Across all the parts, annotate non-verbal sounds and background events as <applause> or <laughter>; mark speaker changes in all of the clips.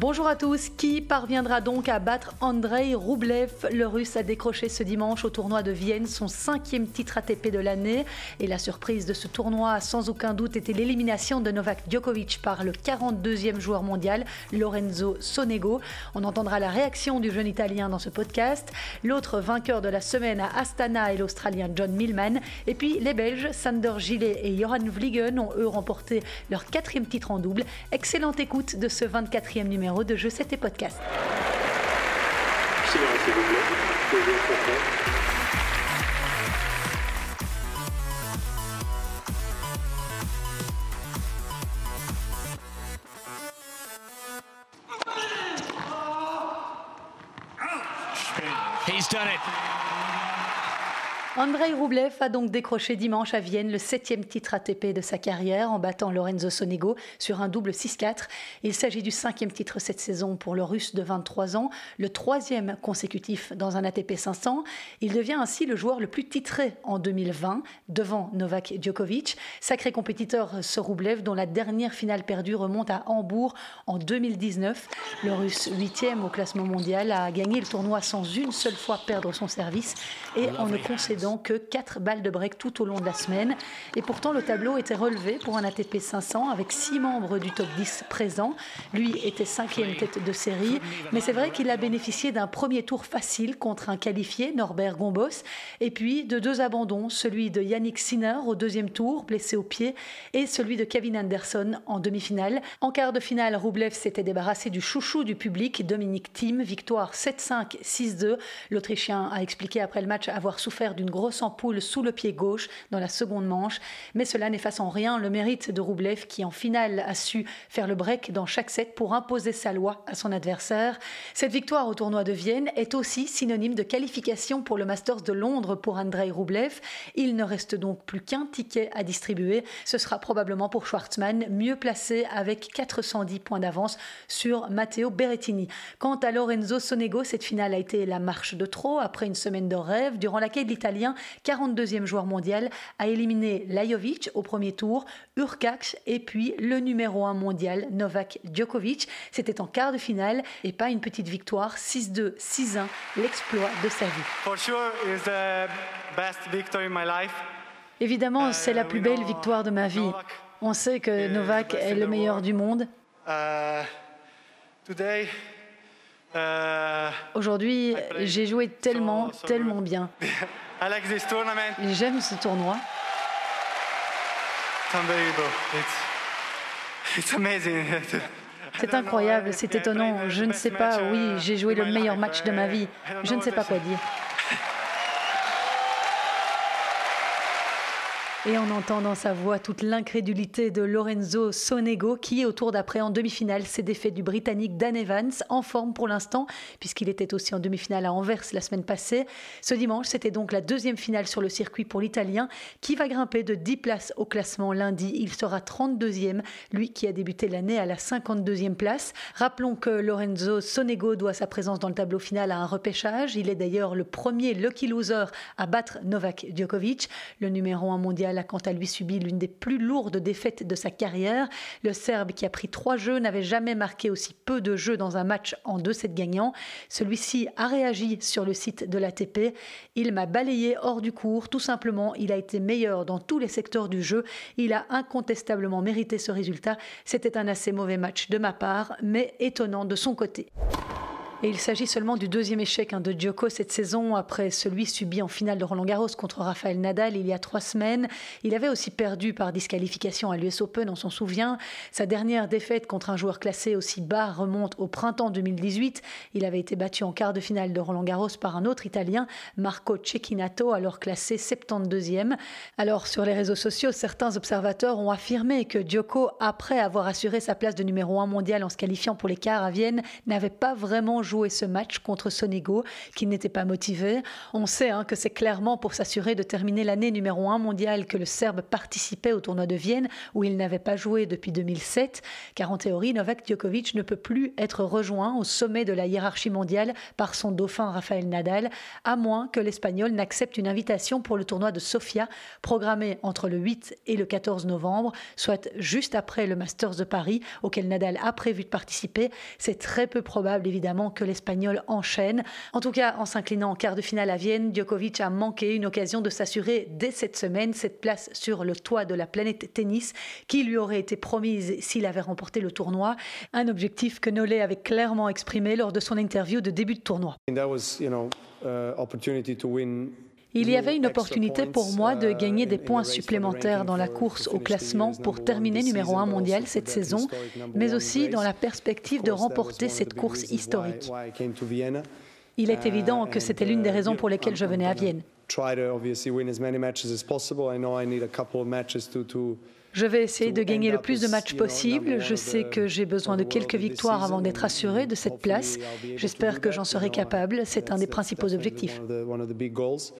Speaker 1: Bonjour à tous. Qui parviendra donc à battre Andrei Roublev Le Russe a décroché ce dimanche au tournoi de Vienne son cinquième titre ATP de l'année. Et la surprise de ce tournoi, sans aucun doute, était l'élimination de Novak Djokovic par le 42e joueur mondial, Lorenzo Sonego. On entendra la réaction du jeune Italien dans ce podcast. L'autre vainqueur de la semaine à Astana est l'Australien John Millman. Et puis les Belges, Sander Gillet et Johan Vliegen ont eux remporté leur quatrième titre en double. Excellente écoute de ce 24e numéro de Je sais tes podcasts. He's done it. Andrei Roublev a donc décroché dimanche à Vienne le septième titre ATP de sa carrière en battant Lorenzo Sonego sur un double 6-4. Il s'agit du cinquième titre cette saison pour le Russe de 23 ans, le troisième consécutif dans un ATP 500. Il devient ainsi le joueur le plus titré en 2020 devant Novak Djokovic. Sacré compétiteur ce Roublev dont la dernière finale perdue remonte à Hambourg en 2019. Le Russe huitième au classement mondial a gagné le tournoi sans une seule fois perdre son service et en ne concédant que 4 balles de break tout au long de la semaine. Et pourtant, le tableau était relevé pour un ATP 500 avec 6 membres du top 10 présents. Lui était cinquième tête de série, mais c'est vrai qu'il a bénéficié d'un premier tour facile contre un qualifié, Norbert Gombos, et puis de deux abandons, celui de Yannick Sinner au deuxième tour, blessé au pied, et celui de Kevin Anderson en demi-finale. En quart de finale, Roublev s'était débarrassé du chouchou du public, Dominique Thiem, victoire 7-5, 6-2. L'Autrichien a expliqué après le match avoir souffert d'une grosse ampoule sous le pied gauche dans la seconde manche, mais cela n'efface en rien le mérite de Roublev qui en finale a su faire le break dans chaque set pour imposer sa loi à son adversaire. Cette victoire au tournoi de Vienne est aussi synonyme de qualification pour le Masters de Londres pour Andrei Roublev. Il ne reste donc plus qu'un ticket à distribuer. Ce sera probablement pour Schwartzmann, mieux placé avec 410 points d'avance sur Matteo Berrettini. Quant à Lorenzo Sonego, cette finale a été la marche de trop après une semaine de rêve durant laquelle l'Italien 42e joueur mondial, a éliminé Lajovic au premier tour, Urkac et puis le numéro 1 mondial Novak Djokovic. C'était en quart de finale et pas une petite victoire, 6-2, 6-1, l'exploit de sa vie. Évidemment, c'est la plus belle victoire de ma vie. On sait que Novak est le meilleur du monde. Uh, uh, Aujourd'hui, j'ai joué tellement, tellement bien. <laughs> J'aime ce tournoi. C'est incroyable, c'est étonnant. Je ne sais pas, oui, j'ai joué le meilleur match de ma vie. Je ne sais pas quoi dire. Et on entend dans sa voix toute l'incrédulité de Lorenzo Sonego qui, au tour d'après en demi-finale, s'est défait du Britannique Dan Evans, en forme pour l'instant, puisqu'il était aussi en demi-finale à Anvers la semaine passée. Ce dimanche, c'était donc la deuxième finale sur le circuit pour l'Italien, qui va grimper de 10 places au classement lundi. Il sera 32e, lui qui a débuté l'année à la 52e place. Rappelons que Lorenzo Sonego doit sa présence dans le tableau final à un repêchage. Il est d'ailleurs le premier lucky loser à battre Novak Djokovic, le numéro 1 mondial a quant à lui subi l'une des plus lourdes défaites de sa carrière. Le Serbe, qui a pris trois jeux, n'avait jamais marqué aussi peu de jeux dans un match en deux sets gagnants. Celui-ci a réagi sur le site de l'ATP. Il m'a balayé hors du cours. Tout simplement, il a été meilleur dans tous les secteurs du jeu. Il a incontestablement mérité ce résultat. C'était un assez mauvais match de ma part, mais étonnant de son côté. Il s'agit seulement du deuxième échec hein, de Djoko cette saison, après celui subi en finale de Roland Garros contre Rafael Nadal il y a trois semaines. Il avait aussi perdu par disqualification à l'US Open, on s'en souvient. Sa dernière défaite contre un joueur classé aussi bas remonte au printemps 2018. Il avait été battu en quart de finale de Roland Garros par un autre Italien, Marco Cecchinato, alors classé 72e. Alors sur les réseaux sociaux, certains observateurs ont affirmé que Djoko, après avoir assuré sa place de numéro 1 mondial en se qualifiant pour les quarts à Vienne, n'avait pas vraiment jouer ce match contre Sonego, qui n'était pas motivé. On sait hein, que c'est clairement pour s'assurer de terminer l'année numéro 1 mondiale que le Serbe participait au tournoi de Vienne, où il n'avait pas joué depuis 2007, car en théorie, Novak Djokovic ne peut plus être rejoint au sommet de la hiérarchie mondiale par son dauphin Rafael Nadal, à moins que l'Espagnol n'accepte une invitation pour le tournoi de Sofia, programmé entre le 8 et le 14 novembre, soit juste après le Masters de Paris, auquel Nadal a prévu de participer. C'est très peu probable, évidemment, que l'Espagnol enchaîne. En tout cas, en s'inclinant en quart de finale à Vienne, Djokovic a manqué une occasion de s'assurer dès cette semaine cette place sur le toit de la planète tennis qui lui aurait été promise s'il avait remporté le tournoi. Un objectif que Nollet avait clairement exprimé lors de son interview de début de tournoi. Il y avait une opportunité pour moi de gagner des points supplémentaires dans la course au classement pour terminer numéro un mondial cette saison, mais aussi dans la perspective de remporter cette course historique. Il est évident que c'était l'une des raisons pour lesquelles je venais à Vienne. Je vais essayer de gagner le plus de matchs possible. Je sais que j'ai besoin de quelques victoires avant d'être assuré de cette place. J'espère que j'en serai capable. C'est un des principaux objectifs.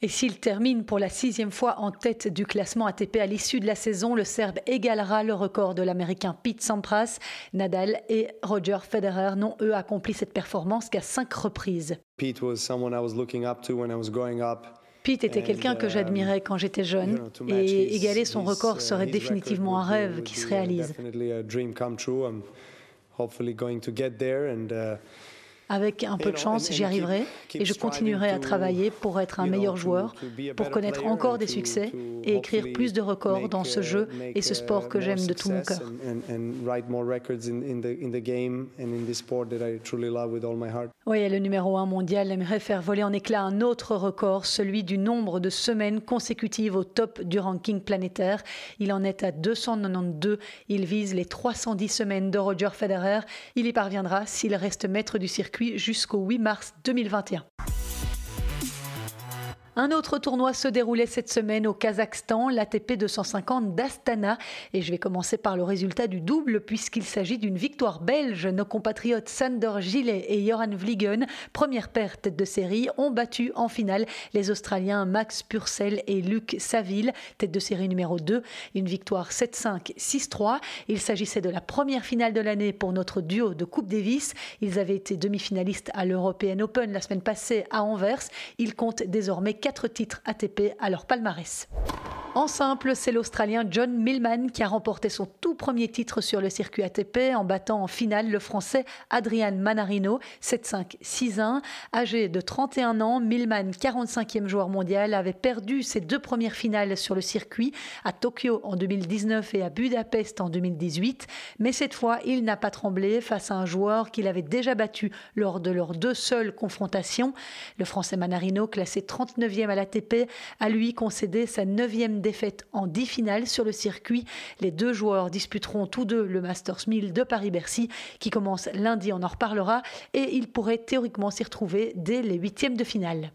Speaker 1: Et s'il termine pour la sixième fois en tête du classement ATP à l'issue de la saison, le Serbe égalera le record de l'Américain Pete Sampras. Nadal et Roger Federer n'ont eux accompli cette performance qu'à cinq reprises. Pete was someone I was looking up to when I was growing up. Pete était quelqu'un que j'admirais quand j'étais jeune et égaler son record serait définitivement un rêve qui se réalise. Avec un peu de chance, j'y arriverai et je continuerai à travailler pour être un meilleur joueur, pour connaître encore des succès et écrire plus de records dans ce jeu et ce sport que j'aime de tout mon cœur. Oui, le numéro 1 mondial aimerait faire voler en éclats un autre record, celui du nombre de semaines consécutives au top du ranking planétaire. Il en est à 292. Il vise les 310 semaines de Roger Federer. Il y parviendra s'il reste maître du circuit jusqu'au 8 mars 2021. Un autre tournoi se déroulait cette semaine au Kazakhstan, l'ATP 250 d'Astana. Et je vais commencer par le résultat du double, puisqu'il s'agit d'une victoire belge. Nos compatriotes Sander Gillet et Joran Vliegen, première tête de série, ont battu en finale les Australiens Max Purcell et Luc Saville, tête de série numéro 2. Une victoire 7-5, 6-3. Il s'agissait de la première finale de l'année pour notre duo de Coupe Davis. Ils avaient été demi-finalistes à l'European Open la semaine passée à Anvers. Ils comptent désormais quatre titres ATP à leur palmarès. En simple, c'est l'Australien John Millman qui a remporté son tout premier titre sur le circuit ATP en battant en finale le Français Adrian Manarino 7-5, 6-1. Âgé de 31 ans, Millman, 45e joueur mondial, avait perdu ses deux premières finales sur le circuit à Tokyo en 2019 et à Budapest en 2018. Mais cette fois, il n'a pas tremblé face à un joueur qu'il avait déjà battu lors de leurs deux seules confrontations. Le Français Manarino, classé 39e à l'ATP, a lui concédé sa 9e défaite en 10 finales sur le circuit. Les deux joueurs disputeront tous deux le Masters 1000 de Paris-Bercy qui commence lundi, on en reparlera, et ils pourraient théoriquement s'y retrouver dès les huitièmes de finale.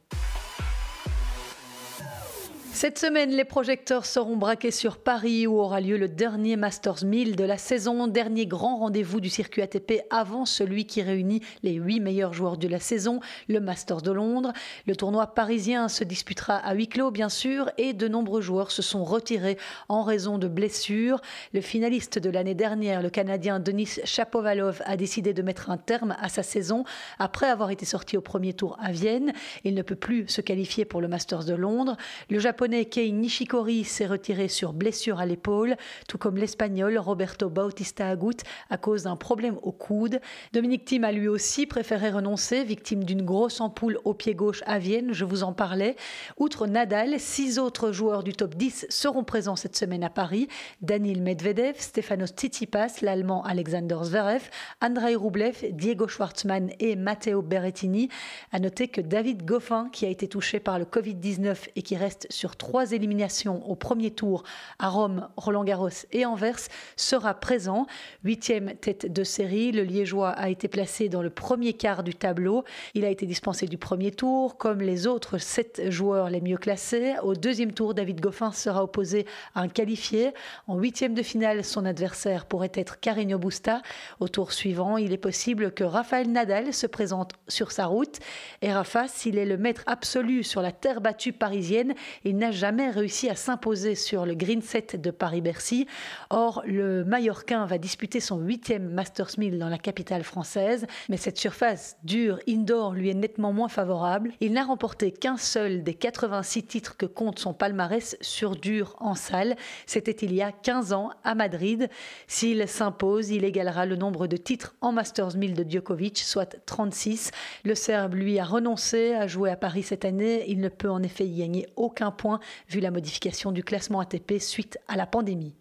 Speaker 1: Cette semaine, les projecteurs seront braqués sur Paris où aura lieu le dernier Masters 1000 de la saison, dernier grand rendez-vous du circuit ATP avant celui qui réunit les huit meilleurs joueurs de la saison, le Masters de Londres. Le tournoi parisien se disputera à huis clos bien sûr et de nombreux joueurs se sont retirés en raison de blessures. Le finaliste de l'année dernière, le Canadien Denis Chapovalov, a décidé de mettre un terme à sa saison après avoir été sorti au premier tour à Vienne. Il ne peut plus se qualifier pour le Masters de Londres. Le japonais Kei Nishikori s'est retiré sur blessure à l'épaule, tout comme l'espagnol Roberto Bautista Agut à cause d'un problème au coude. Dominique Thiem a lui aussi préféré renoncer, victime d'une grosse ampoule au pied gauche à Vienne, je vous en parlais. Outre Nadal, six autres joueurs du top 10 seront présents cette semaine à Paris. Daniel Medvedev, Stefanos Tsitsipas, l'allemand Alexander Zverev, Andrei Rublev, Diego Schwartzmann et Matteo Berrettini. À noter que David Goffin, qui a été touché par le Covid-19 et qui reste sur trois éliminations au premier tour à Rome, Roland-Garros et Anvers, sera présent. Huitième tête de série, le Liégeois a été placé dans le premier quart du tableau. Il a été dispensé du premier tour, comme les autres sept joueurs les mieux classés. Au deuxième tour, David Goffin sera opposé à un qualifié. En huitième de finale, son adversaire pourrait être Carreño Busta. Au tour suivant, il est possible que Rafael Nadal se présente sur sa route. Et Rafa, s'il est le maître absolu sur la terre battue parisienne, il n'a jamais réussi à s'imposer sur le green set de Paris-Bercy. Or, le Mallorquin va disputer son huitième Masters 1000 dans la capitale française, mais cette surface dure indoor lui est nettement moins favorable. Il n'a remporté qu'un seul des 86 titres que compte son palmarès sur dur en salle. C'était il y a 15 ans à Madrid. S'il s'impose, il égalera le nombre de titres en Masters 1000 de Djokovic, soit 36. Le Serbe, lui, a renoncé à jouer à Paris cette année. Il ne peut en effet y gagner aucun point vu la modification du classement ATP suite à la pandémie.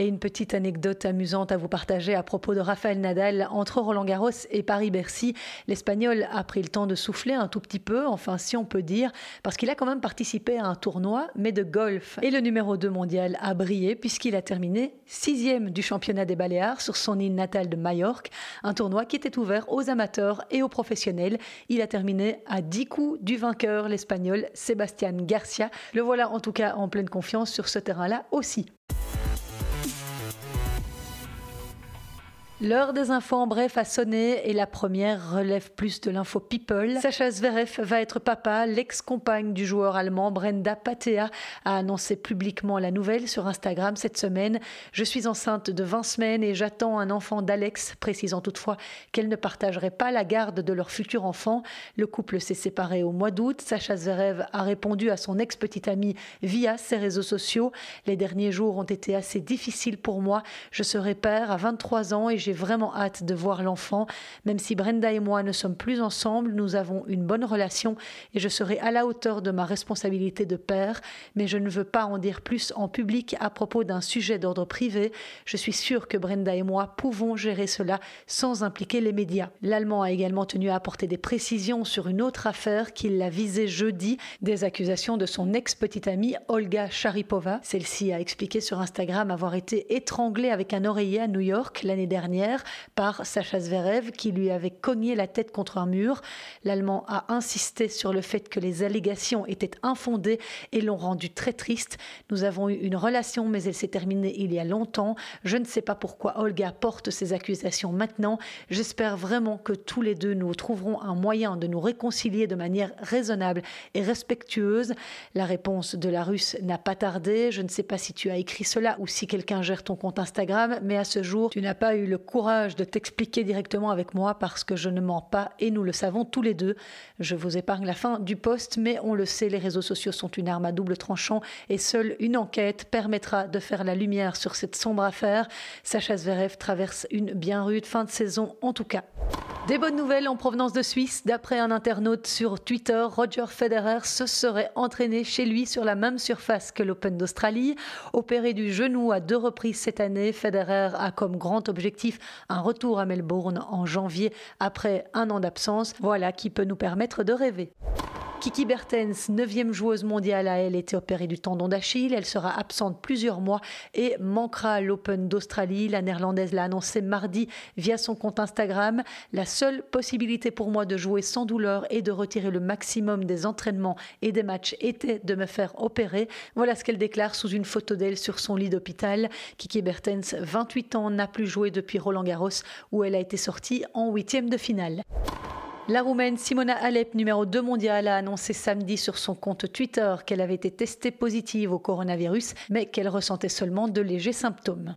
Speaker 1: Et une petite anecdote amusante à vous partager à propos de Rafael Nadal entre Roland Garros et Paris-Bercy. L'Espagnol a pris le temps de souffler un tout petit peu, enfin si on peut dire, parce qu'il a quand même participé à un tournoi, mais de golf. Et le numéro 2 mondial a brillé puisqu'il a terminé sixième du championnat des Baléares sur son île natale de Majorque, un tournoi qui était ouvert aux amateurs et aux professionnels. Il a terminé à 10 coups du vainqueur, l'Espagnol Sébastien Garcia. Le voilà en tout cas en pleine confiance sur ce terrain-là aussi. L'heure des infos en bref a sonné et la première relève plus de l'info people. Sacha Zverev va être papa. L'ex-compagne du joueur allemand Brenda Patea a annoncé publiquement la nouvelle sur Instagram cette semaine. Je suis enceinte de 20 semaines et j'attends un enfant d'Alex, précisant toutefois qu'elle ne partagerait pas la garde de leur futur enfant. Le couple s'est séparé au mois d'août. Sacha Zverev a répondu à son ex-petite amie via ses réseaux sociaux. Les derniers jours ont été assez difficiles pour moi. Je serai père à 23 ans et j'ai j'ai vraiment hâte de voir l'enfant. Même si Brenda et moi ne sommes plus ensemble, nous avons une bonne relation et je serai à la hauteur de ma responsabilité de père, mais je ne veux pas en dire plus en public à propos d'un sujet d'ordre privé. Je suis sûre que Brenda et moi pouvons gérer cela sans impliquer les médias. L'Allemand a également tenu à apporter des précisions sur une autre affaire qu'il l'a visée jeudi, des accusations de son ex-petite amie Olga Sharipova. Celle-ci a expliqué sur Instagram avoir été étranglée avec un oreiller à New York l'année dernière par Sacha Zverev qui lui avait cogné la tête contre un mur. L'Allemand a insisté sur le fait que les allégations étaient infondées et l'ont rendu très triste. Nous avons eu une relation mais elle s'est terminée il y a longtemps. Je ne sais pas pourquoi Olga porte ces accusations maintenant. J'espère vraiment que tous les deux nous trouverons un moyen de nous réconcilier de manière raisonnable et respectueuse. La réponse de la Russe n'a pas tardé. Je ne sais pas si tu as écrit cela ou si quelqu'un gère ton compte Instagram, mais à ce jour, tu n'as pas eu le courage de t'expliquer directement avec moi parce que je ne mens pas et nous le savons tous les deux. Je vous épargne la fin du poste, mais on le sait, les réseaux sociaux sont une arme à double tranchant et seule une enquête permettra de faire la lumière sur cette sombre affaire. Sacha Zverev traverse une bien rude fin de saison en tout cas. Des bonnes nouvelles en provenance de Suisse. D'après un internaute sur Twitter, Roger Federer se serait entraîné chez lui sur la même surface que l'Open d'Australie. Opéré du genou à deux reprises cette année, Federer a comme grand objectif un retour à Melbourne en janvier après un an d'absence. Voilà qui peut nous permettre de rêver. Kiki Bertens, neuvième joueuse mondiale, a elle été opérée du tendon d'Achille. Elle sera absente plusieurs mois et manquera l'Open d'Australie. La néerlandaise l'a annoncé mardi via son compte Instagram. La seule possibilité pour moi de jouer sans douleur et de retirer le maximum des entraînements et des matchs était de me faire opérer. Voilà ce qu'elle déclare sous une photo d'elle sur son lit d'hôpital. Kiki Bertens, 28 ans, n'a plus joué depuis Roland Garros où elle a été sortie en huitième de finale. La Roumaine Simona Alep, numéro 2 mondiale, a annoncé samedi sur son compte Twitter qu'elle avait été testée positive au coronavirus, mais qu'elle ressentait seulement de légers symptômes.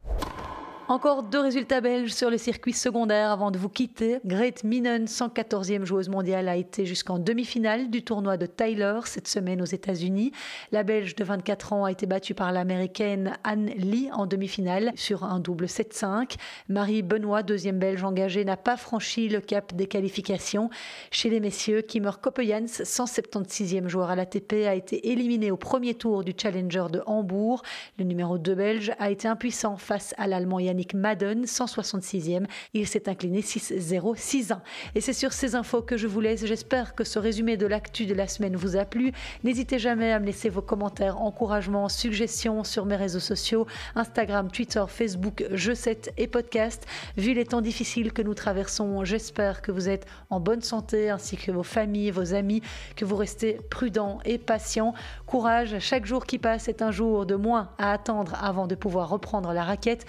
Speaker 1: Encore deux résultats belges sur le circuit secondaire avant de vous quitter. Grete Minen, 114e joueuse mondiale, a été jusqu'en demi-finale du tournoi de Tyler cette semaine aux États-Unis. La Belge de 24 ans a été battue par l'américaine Anne Lee en demi-finale sur un double 7-5. Marie Benoît, deuxième belge engagée, n'a pas franchi le cap des qualifications. Chez les messieurs, Kimmer Koppejans, 176e joueur à l'ATP, a été éliminé au premier tour du Challenger de Hambourg. Le numéro 2 belge a été impuissant face à l'Allemand Yannick Madden, 166e. Il s'est incliné 6-0, 6-1. Et c'est sur ces infos que je vous laisse. J'espère que ce résumé de l'actu de la semaine vous a plu. N'hésitez jamais à me laisser vos commentaires, encouragements, suggestions sur mes réseaux sociaux, Instagram, Twitter, Facebook, Je 7 et podcast. Vu les temps difficiles que nous traversons, j'espère que vous êtes en bonne santé ainsi que vos familles, vos amis, que vous restez prudents et patients. Courage, chaque jour qui passe est un jour de moins à attendre avant de pouvoir reprendre la raquette.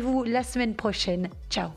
Speaker 1: Rendez-vous la semaine prochaine. Ciao